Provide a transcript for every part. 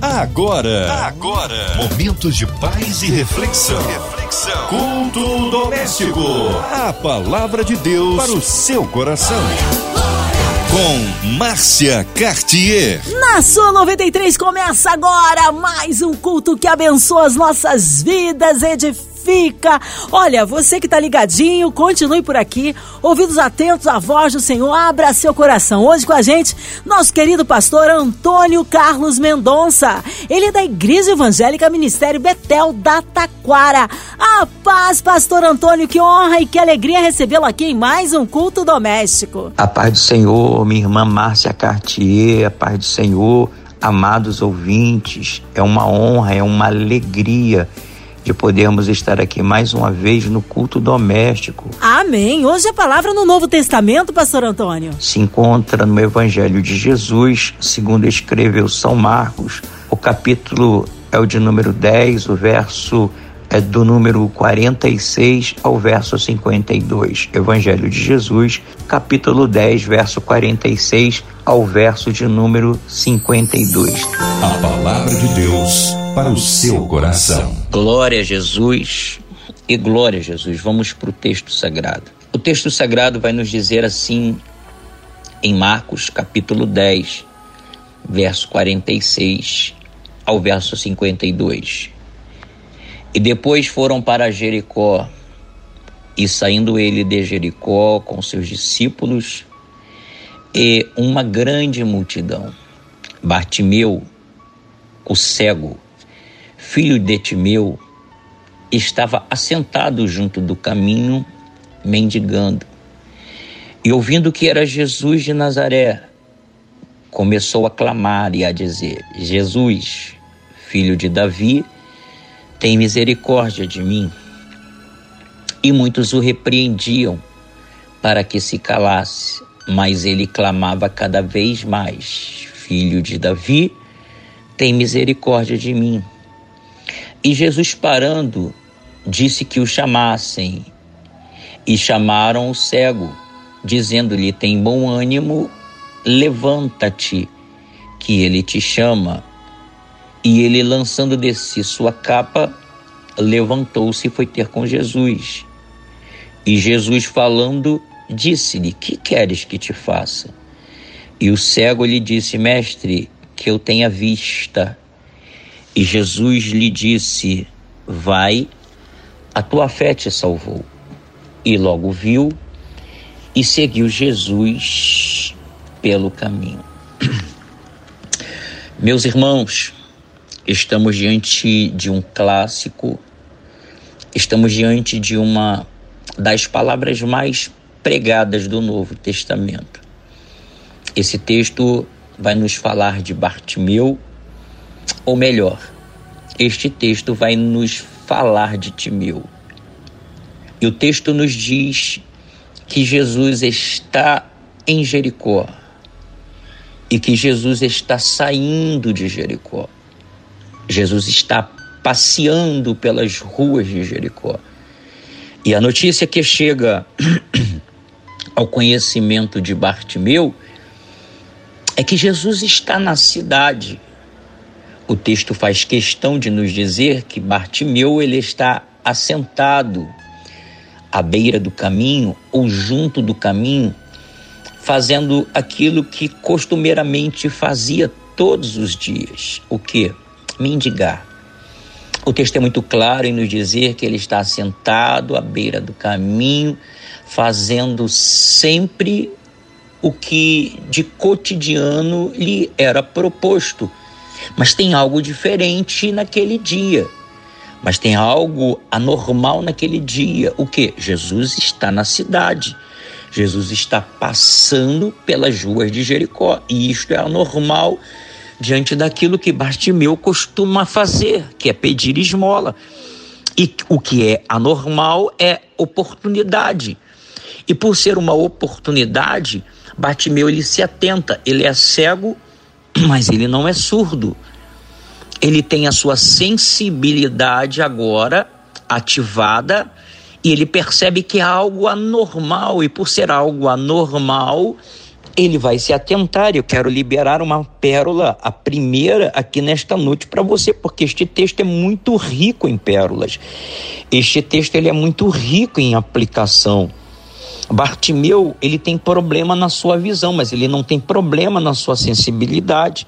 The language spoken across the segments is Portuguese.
Agora, agora, momentos de paz e reflexão. Reflexão. Culto doméstico. A palavra de Deus para o seu coração. Com Márcia Cartier. Na sua 93 começa agora mais um culto que abençoa as nossas vidas, edifica fica. Olha, você que tá ligadinho, continue por aqui, ouvidos atentos à voz do Senhor, abra seu coração. Hoje com a gente, nosso querido pastor Antônio Carlos Mendonça. Ele é da Igreja Evangélica Ministério Betel da Taquara. A paz, pastor Antônio, que honra e que alegria recebê-lo aqui em mais um culto doméstico. A paz do Senhor, minha irmã Márcia Cartier, a paz do Senhor, amados ouvintes, é uma honra, é uma alegria de podermos estar aqui mais uma vez no culto doméstico. Amém. Hoje a palavra no Novo Testamento, pastor Antônio. Se encontra no Evangelho de Jesus, segundo escreveu São Marcos. O capítulo é o de número 10, o verso é do número 46 ao verso 52. Evangelho de Jesus, capítulo 10, verso 46 ao verso de número 52. A palavra de Deus para o seu coração. Glória a Jesus e glória a Jesus. Vamos para o texto sagrado. O texto sagrado vai nos dizer assim em Marcos, capítulo 10, verso 46 ao verso 52. E depois foram para Jericó. E saindo ele de Jericó com seus discípulos e uma grande multidão, Bartimeu, o cego, filho de Timeu, estava assentado junto do caminho, mendigando. E ouvindo que era Jesus de Nazaré, começou a clamar e a dizer: Jesus, filho de Davi, tem misericórdia de mim. E muitos o repreendiam para que se calasse, mas ele clamava cada vez mais: Filho de Davi, tem misericórdia de mim. E Jesus, parando, disse que o chamassem. E chamaram o cego, dizendo-lhe: Tem bom ânimo, levanta-te, que ele te chama. E ele, lançando de si sua capa, levantou-se e foi ter com Jesus. E Jesus, falando, disse-lhe: Que queres que te faça? E o cego lhe disse: Mestre, que eu tenha vista. E Jesus lhe disse: Vai, a tua fé te salvou. E logo viu e seguiu Jesus pelo caminho. Meus irmãos, Estamos diante de um clássico, estamos diante de uma das palavras mais pregadas do Novo Testamento. Esse texto vai nos falar de Bartimeu, ou melhor, este texto vai nos falar de Timeu. E o texto nos diz que Jesus está em Jericó e que Jesus está saindo de Jericó. Jesus está passeando pelas ruas de Jericó. E a notícia que chega ao conhecimento de Bartimeu é que Jesus está na cidade. O texto faz questão de nos dizer que Bartimeu ele está assentado à beira do caminho ou junto do caminho, fazendo aquilo que costumeiramente fazia todos os dias. O que? mendigar. O texto é muito claro em nos dizer que ele está sentado à beira do caminho, fazendo sempre o que de cotidiano lhe era proposto. Mas tem algo diferente naquele dia. Mas tem algo anormal naquele dia. O que? Jesus está na cidade. Jesus está passando pelas ruas de Jericó. E isto é anormal diante daquilo que Bartimeu costuma fazer, que é pedir esmola. E o que é anormal é oportunidade. E por ser uma oportunidade, Bartimeu ele se atenta, ele é cego, mas ele não é surdo. Ele tem a sua sensibilidade agora ativada e ele percebe que é algo anormal, e por ser algo anormal, ele vai se atentar. Eu quero liberar uma pérola, a primeira aqui nesta noite para você, porque este texto é muito rico em pérolas. Este texto ele é muito rico em aplicação. Bartimeu, ele tem problema na sua visão, mas ele não tem problema na sua sensibilidade.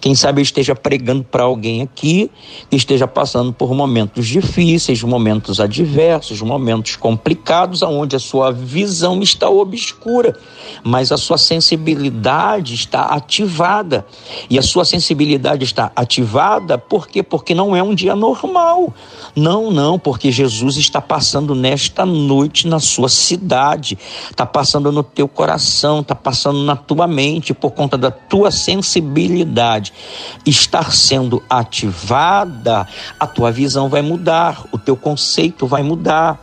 Quem sabe eu esteja pregando para alguém aqui que esteja passando por momentos difíceis, momentos adversos, momentos complicados, onde a sua visão está obscura, mas a sua sensibilidade está ativada. E a sua sensibilidade está ativada por quê? Porque não é um dia normal. Não, não, porque Jesus está passando nesta noite na sua cidade, está passando no teu coração, está passando na tua mente por conta da tua sensibilidade estar sendo ativada, a tua visão vai mudar, o teu conceito vai mudar.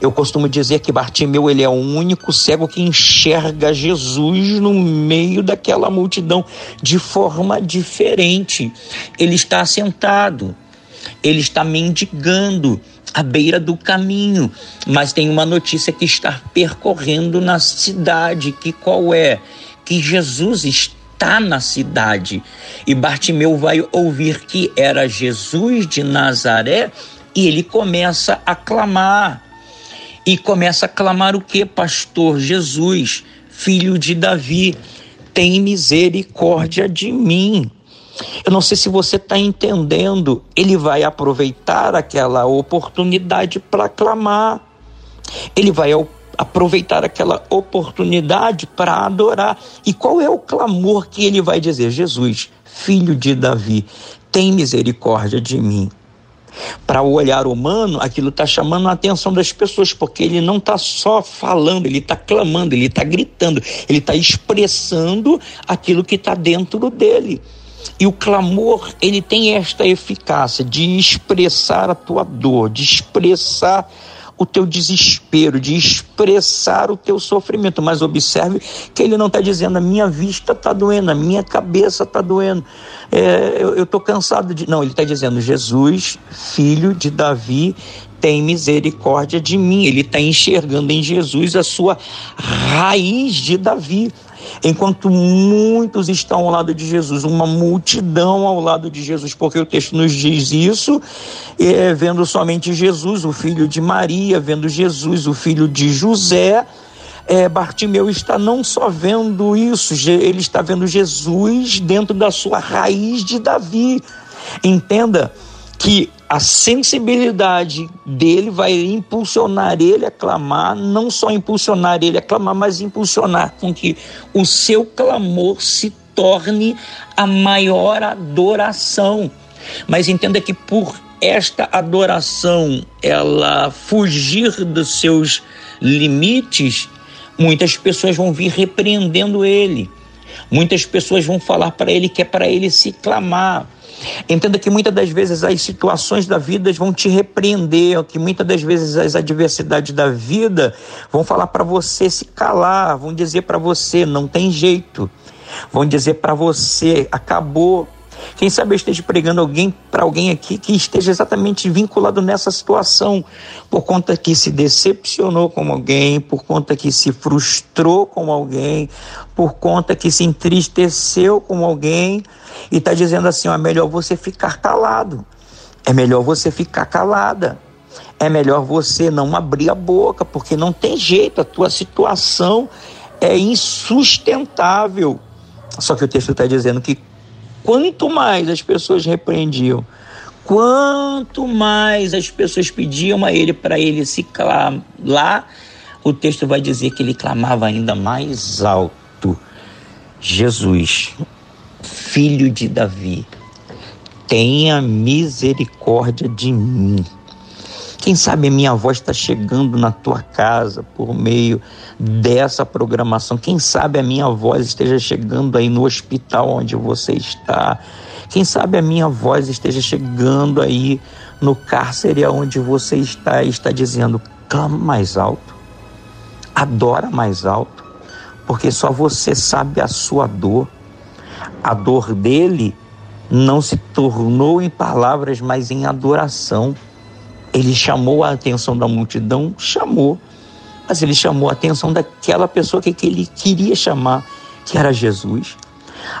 Eu costumo dizer que Bartimeu ele é o único cego que enxerga Jesus no meio daquela multidão de forma diferente. Ele está sentado, ele está mendigando à beira do caminho, mas tem uma notícia que está percorrendo na cidade, que qual é? Que Jesus está está na cidade. E Bartimeu vai ouvir que era Jesus de Nazaré e ele começa a clamar. E começa a clamar o que, pastor? Jesus, filho de Davi, tem misericórdia de mim. Eu não sei se você está entendendo. Ele vai aproveitar aquela oportunidade para clamar. Ele vai aproveitar aquela oportunidade para adorar. E qual é o clamor que ele vai dizer? Jesus, filho de Davi, tem misericórdia de mim. Para o olhar humano, aquilo está chamando a atenção das pessoas, porque ele não está só falando, ele está clamando, ele está gritando, ele está expressando aquilo que está dentro dele. E o clamor, ele tem esta eficácia de expressar a tua dor, de expressar o teu desespero, de expressar o teu sofrimento. Mas observe que ele não está dizendo a minha vista está doendo, a minha cabeça está doendo, é, eu estou cansado de. Não, ele está dizendo Jesus, filho de Davi, tem misericórdia de mim. Ele está enxergando em Jesus a sua raiz de Davi. Enquanto muitos estão ao lado de Jesus, uma multidão ao lado de Jesus, porque o texto nos diz isso, é, vendo somente Jesus, o filho de Maria, vendo Jesus, o filho de José. É, Bartimeu está não só vendo isso, ele está vendo Jesus dentro da sua raiz de Davi. Entenda que a sensibilidade dele vai impulsionar ele a clamar, não só impulsionar ele a clamar, mas impulsionar com que o seu clamor se torne a maior adoração. Mas entenda que por esta adoração ela fugir dos seus limites, muitas pessoas vão vir repreendendo ele. Muitas pessoas vão falar para ele que é para ele se clamar Entenda que muitas das vezes as situações da vida vão te repreender, que muitas das vezes as adversidades da vida vão falar para você se calar, vão dizer para você não tem jeito, vão dizer para você acabou. Quem sabe eu esteja pregando alguém para alguém aqui que esteja exatamente vinculado nessa situação, por conta que se decepcionou com alguém, por conta que se frustrou com alguém, por conta que se entristeceu com alguém e está dizendo assim: ó, é melhor você ficar calado, é melhor você ficar calada. É melhor você não abrir a boca, porque não tem jeito, a tua situação é insustentável. Só que o texto está dizendo que quanto mais as pessoas repreendiam, quanto mais as pessoas pediam a ele para ele se calar, o texto vai dizer que ele clamava ainda mais alto: Jesus, filho de Davi, tenha misericórdia de mim. Quem sabe a minha voz está chegando na tua casa por meio dessa programação. Quem sabe a minha voz esteja chegando aí no hospital onde você está. Quem sabe a minha voz esteja chegando aí no cárcere onde você está e está dizendo: clama mais alto, adora mais alto, porque só você sabe a sua dor. A dor dele não se tornou em palavras, mas em adoração. Ele chamou a atenção da multidão? Chamou. Mas ele chamou a atenção daquela pessoa que, ele queria chamar, que era Jesus.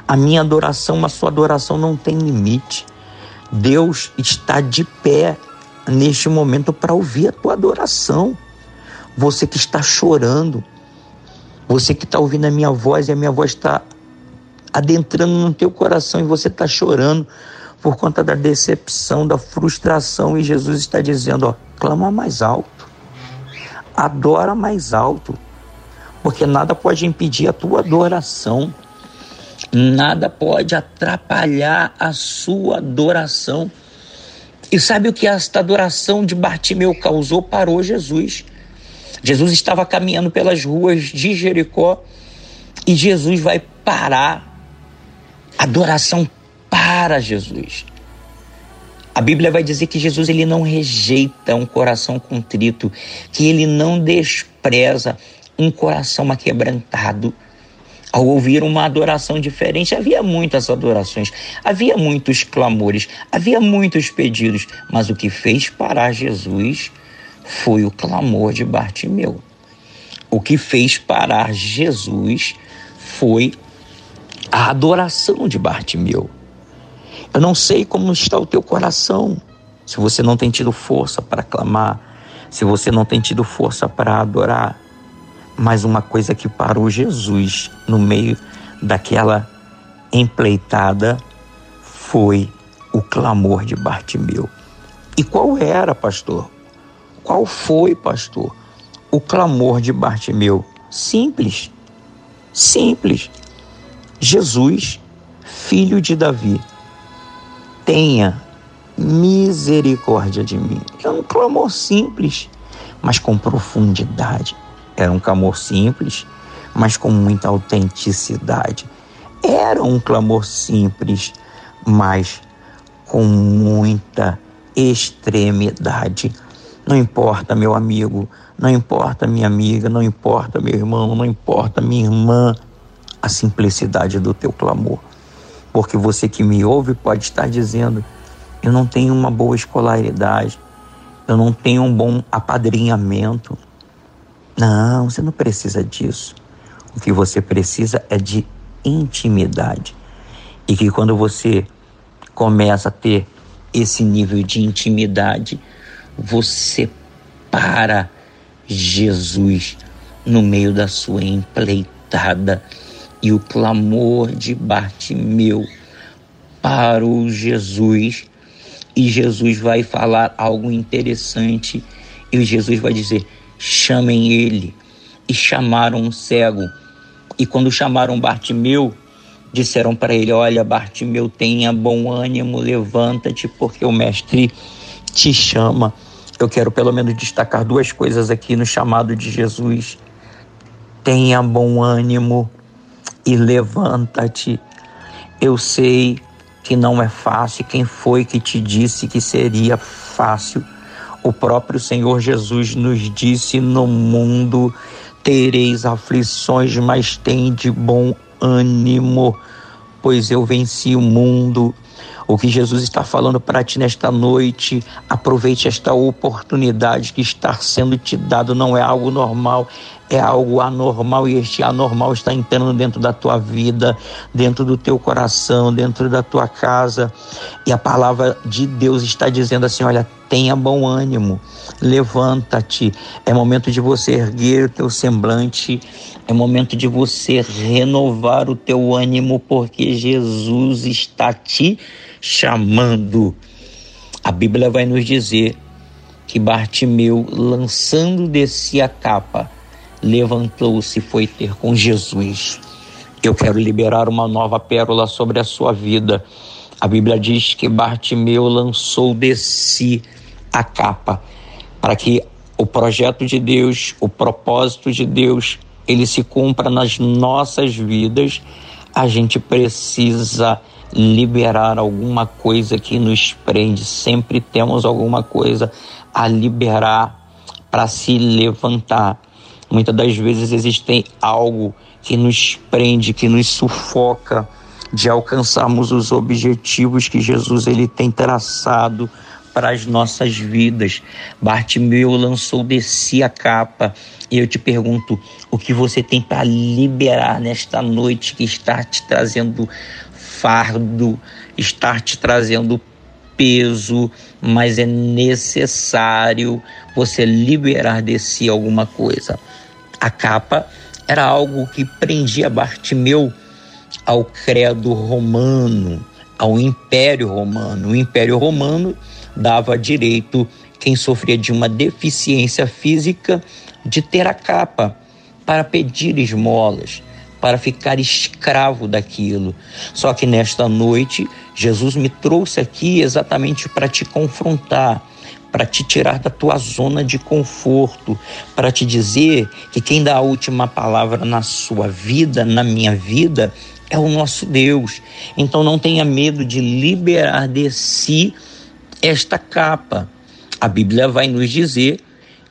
A minha adoração, a sua adoração não tem limite. Deus está de pé neste momento para ouvir a tua adoração. Você que está chorando, você que está ouvindo a minha voz e a minha voz está adentrando no teu coração e você está chorando por conta da decepção, da frustração e Jesus está dizendo, ó, clama mais alto, adora mais alto, porque nada pode impedir a tua adoração, nada pode atrapalhar a sua adoração. E sabe o que esta adoração de Bartimeu causou? Parou Jesus. Jesus estava caminhando pelas ruas de Jericó e Jesus vai parar. Adoração para Jesus. A Bíblia vai dizer que Jesus ele não rejeita um coração contrito, que ele não despreza um coração aquebrantado. Ao ouvir uma adoração diferente, havia muitas adorações, havia muitos clamores, havia muitos pedidos, mas o que fez parar Jesus foi o clamor de Bartimeu. O que fez parar Jesus foi a adoração de Bartimeu. Eu não sei como está o teu coração, se você não tem tido força para clamar, se você não tem tido força para adorar. Mas uma coisa que parou Jesus no meio daquela empleitada foi o clamor de Bartimeu. E qual era, pastor? Qual foi, pastor? O clamor de Bartimeu? Simples. Simples. Jesus, filho de Davi, tenha misericórdia de mim. É um clamor simples, mas com profundidade. Era um clamor simples, mas com muita autenticidade. Era um clamor simples, mas com muita extremidade. Não importa, meu amigo, não importa, minha amiga, não importa, meu irmão, não importa, minha irmã, a simplicidade do teu clamor. Porque você que me ouve pode estar dizendo: eu não tenho uma boa escolaridade, eu não tenho um bom apadrinhamento. Não, você não precisa disso. O que você precisa é de intimidade. E que quando você começa a ter esse nível de intimidade, você para Jesus no meio da sua empleitada e o clamor de Bartimeu para o Jesus. E Jesus vai falar algo interessante. E Jesus vai dizer: chamem ele. E chamaram um cego. E quando chamaram Bartimeu, disseram para ele: Olha, Bartimeu, tenha bom ânimo, levanta-te, porque o Mestre te chama. Eu quero pelo menos destacar duas coisas aqui no chamado de Jesus. Tenha bom ânimo e levanta-te. Eu sei que não é fácil. Quem foi que te disse que seria fácil? O próprio Senhor Jesus nos disse: No mundo tereis aflições, mas tem de bom ânimo, pois eu venci o mundo. O que Jesus está falando para ti nesta noite, aproveite esta oportunidade que está sendo te dado, não é algo normal, é algo anormal e este anormal está entrando dentro da tua vida, dentro do teu coração, dentro da tua casa. E a palavra de Deus está dizendo assim: olha, tenha bom ânimo, levanta-te. É momento de você erguer o teu semblante, é momento de você renovar o teu ânimo, porque Jesus está te chamando. A Bíblia vai nos dizer que Bartimeu, lançando de si a capa, levantou-se e foi ter com Jesus. Eu quero liberar uma nova pérola sobre a sua vida. A Bíblia diz que Bartimeu lançou de si a capa para que o projeto de Deus, o propósito de Deus, ele se cumpra nas nossas vidas. A gente precisa liberar alguma coisa que nos prende. Sempre temos alguma coisa a liberar para se levantar. Muitas das vezes existe algo que nos prende, que nos sufoca de alcançarmos os objetivos que Jesus ele tem traçado para as nossas vidas. Bartimeu lançou de si a capa. E eu te pergunto, o que você tem para liberar nesta noite que está te trazendo fardo, está te trazendo peso, mas é necessário você liberar de si alguma coisa. A capa era algo que prendia Bartimeu ao credo romano, ao Império Romano. O Império Romano dava direito quem sofria de uma deficiência física de ter a capa para pedir esmolas, para ficar escravo daquilo. Só que nesta noite, Jesus me trouxe aqui exatamente para te confrontar, para te tirar da tua zona de conforto, para te dizer que quem dá a última palavra na sua vida, na minha vida, é o nosso Deus. Então não tenha medo de liberar de si esta capa. A Bíblia vai nos dizer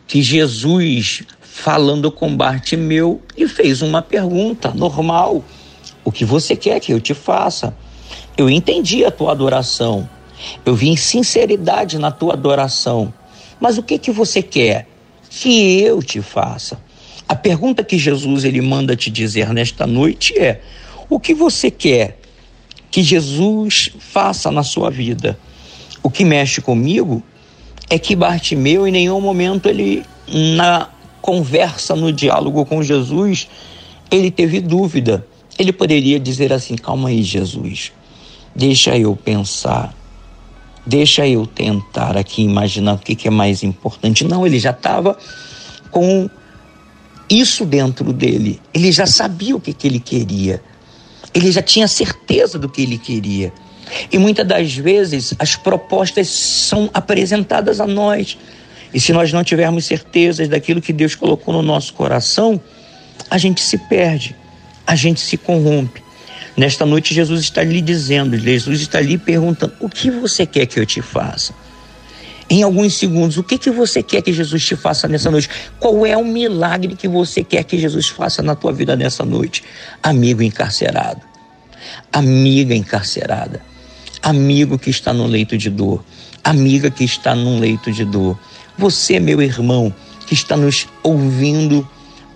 que Jesus, falando com Bartimeu, lhe fez uma pergunta normal: O que você quer que eu te faça? Eu entendi a tua adoração. Eu vi sinceridade na tua adoração. Mas o que que você quer que eu te faça? A pergunta que Jesus ele manda te dizer nesta noite é: o que você quer que Jesus faça na sua vida? O que mexe comigo é que Bartimeu em nenhum momento ele na conversa, no diálogo com Jesus, ele teve dúvida. Ele poderia dizer assim: "Calma aí, Jesus. Deixa eu pensar. Deixa eu tentar aqui imaginar o que, que é mais importante". Não, ele já estava com isso dentro dele. Ele já sabia o que, que ele queria. Ele já tinha certeza do que ele queria. E muitas das vezes as propostas são apresentadas a nós. E se nós não tivermos certezas daquilo que Deus colocou no nosso coração, a gente se perde, a gente se corrompe. Nesta noite, Jesus está lhe dizendo, Jesus está lhe perguntando: o que você quer que eu te faça? Em alguns segundos, o que, que você quer que Jesus te faça nessa noite? Qual é o milagre que você quer que Jesus faça na tua vida nessa noite? Amigo encarcerado, amiga encarcerada, amigo que está no leito de dor, amiga que está num leito de dor. Você, meu irmão, que está nos ouvindo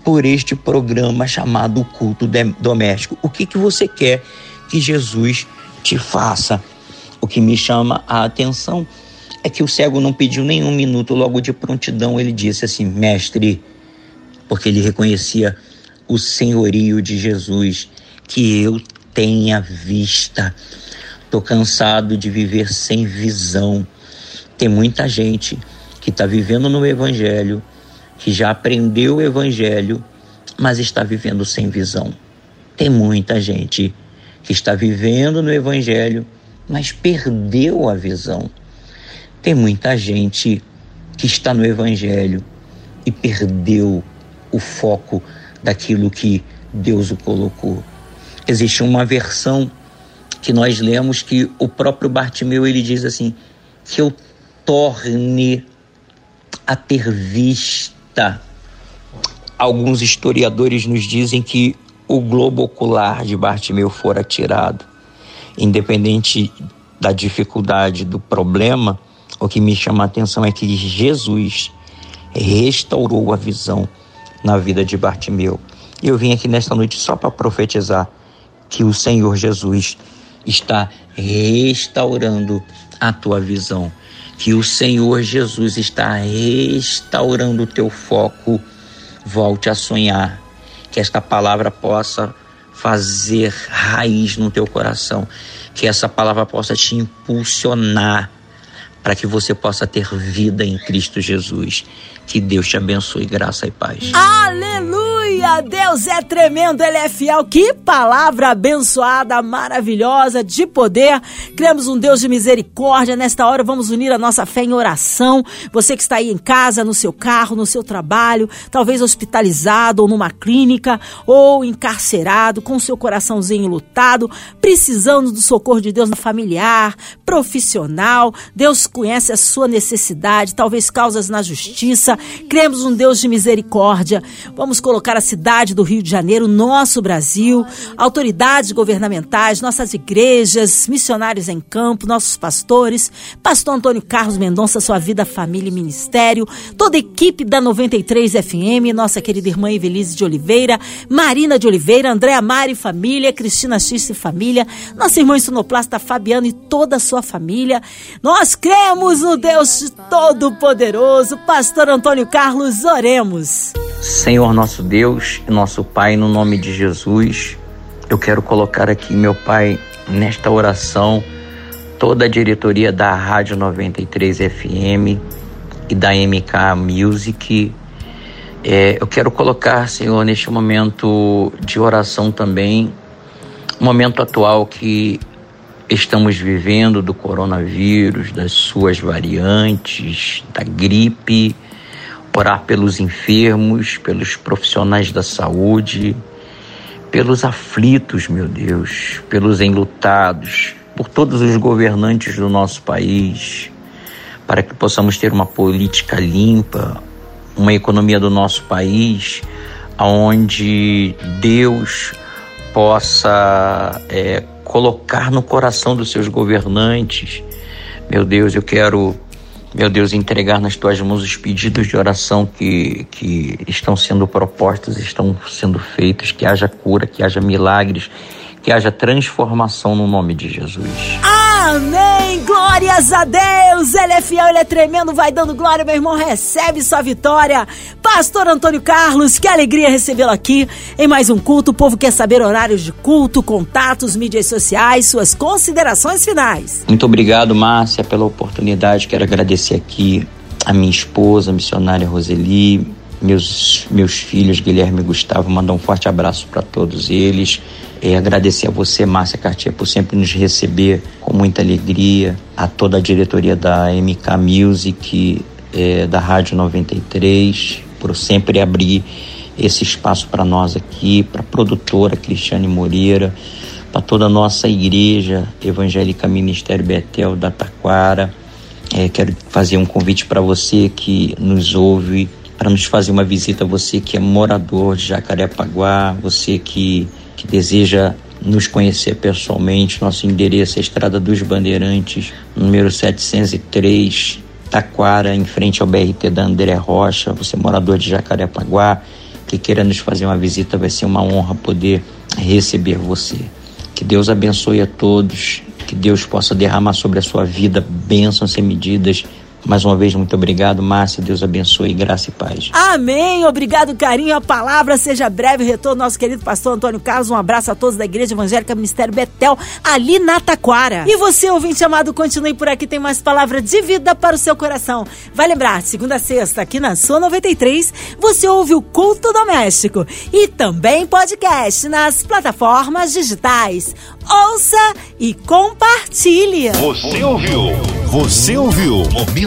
por este programa chamado Culto Doméstico, o que, que você quer que Jesus te faça? O que me chama a atenção é que o cego não pediu nenhum minuto, logo de prontidão ele disse assim: Mestre, porque ele reconhecia o senhorio de Jesus, que eu tenha vista. Estou cansado de viver sem visão. Tem muita gente que está vivendo no Evangelho, que já aprendeu o Evangelho, mas está vivendo sem visão. Tem muita gente que está vivendo no Evangelho, mas perdeu a visão. Tem muita gente que está no Evangelho e perdeu o foco daquilo que Deus o colocou. Existe uma versão que nós lemos que o próprio Bartimeu ele diz assim: que eu torne a ter vista. Alguns historiadores nos dizem que o globo ocular de Bartimeu fora tirado. Independente da dificuldade do problema, o que me chama a atenção é que Jesus restaurou a visão na vida de Bartimeu. Eu vim aqui nesta noite só para profetizar que o Senhor Jesus está restaurando a tua visão, que o Senhor Jesus está restaurando o teu foco. Volte a sonhar, que esta palavra possa fazer raiz no teu coração, que essa palavra possa te impulsionar para que você possa ter vida em Cristo Jesus. Que Deus te abençoe, graça e paz. Aleluia! Deus é tremendo, Ele é fiel. Que palavra abençoada, maravilhosa, de poder. Cremos um Deus de misericórdia. Nesta hora vamos unir a nossa fé em oração. Você que está aí em casa, no seu carro, no seu trabalho, talvez hospitalizado ou numa clínica, ou encarcerado, com seu coraçãozinho lutado, precisando do socorro de Deus no familiar, profissional. Deus conhece a sua necessidade, talvez causas na justiça. Cremos um Deus de misericórdia. Vamos colocar a cidade do Rio de Janeiro, nosso Brasil, autoridades governamentais, nossas igrejas, missionários em campo, nossos pastores, pastor Antônio Carlos Mendonça, sua vida, família e ministério, toda a equipe da 93 FM, nossa querida irmã Evelise de Oliveira, Marina de Oliveira, Andréa Mari família, Cristina X e família, nossa irmã sonoplasta Fabiana e toda a sua família. Nós cremos no Deus Todo-Poderoso, pastor Antônio Carlos, oremos. Senhor nosso Deus e nosso Pai, no nome de Jesus, eu quero colocar aqui, meu Pai, nesta oração, toda a diretoria da Rádio 93 FM e da MK Music. É, eu quero colocar, Senhor, neste momento de oração também, momento atual que estamos vivendo do coronavírus, das suas variantes, da gripe orar pelos enfermos, pelos profissionais da saúde, pelos aflitos, meu Deus, pelos enlutados, por todos os governantes do nosso país, para que possamos ter uma política limpa, uma economia do nosso país, onde Deus possa é, colocar no coração dos seus governantes. Meu Deus, eu quero meu Deus, entregar nas tuas mãos os pedidos de oração que, que estão sendo propostos, estão sendo feitos, que haja cura, que haja milagres, que haja transformação no nome de Jesus. Amém! Glórias a Deus! Ele é fiel, ele é tremendo, vai dando glória, meu irmão, recebe sua vitória. Pastor Antônio Carlos, que alegria recebê-lo aqui em mais um culto. O povo quer saber horários de culto, contatos, mídias sociais, suas considerações finais. Muito obrigado, Márcia, pela oportunidade. Quero agradecer aqui a minha esposa, a missionária Roseli, meus, meus filhos, Guilherme e Gustavo, mandar um forte abraço para todos eles. É, agradecer a você, Márcia Cartier, por sempre nos receber com muita alegria, a toda a diretoria da MK Music, é, da Rádio 93, por sempre abrir esse espaço para nós aqui, para a produtora Cristiane Moreira, para toda a nossa igreja evangélica Ministério Betel da Taquara. É, quero fazer um convite para você que nos ouve, para nos fazer uma visita, você que é morador de Jacarepaguá, você que que deseja nos conhecer pessoalmente, nosso endereço é Estrada dos Bandeirantes, número 703, Taquara, em frente ao BRT da André Rocha. Você é morador de Jacarepaguá, que queira nos fazer uma visita, vai ser uma honra poder receber você. Que Deus abençoe a todos, que Deus possa derramar sobre a sua vida bênçãos sem medidas mais uma vez, muito obrigado, Márcia. Deus abençoe, graça e paz. Amém. Obrigado, carinho. A palavra seja breve. Retorno nosso querido pastor Antônio Carlos. Um abraço a todos da Igreja Evangélica Ministério Betel, ali na Taquara. E você, ouvinte amado, continue por aqui. Tem mais palavra de vida para o seu coração. Vai lembrar, segunda a sexta, aqui na Sua 93, você ouve o Culto Doméstico. E também podcast nas plataformas digitais. Ouça e compartilhe. Você ouviu? Você ouviu?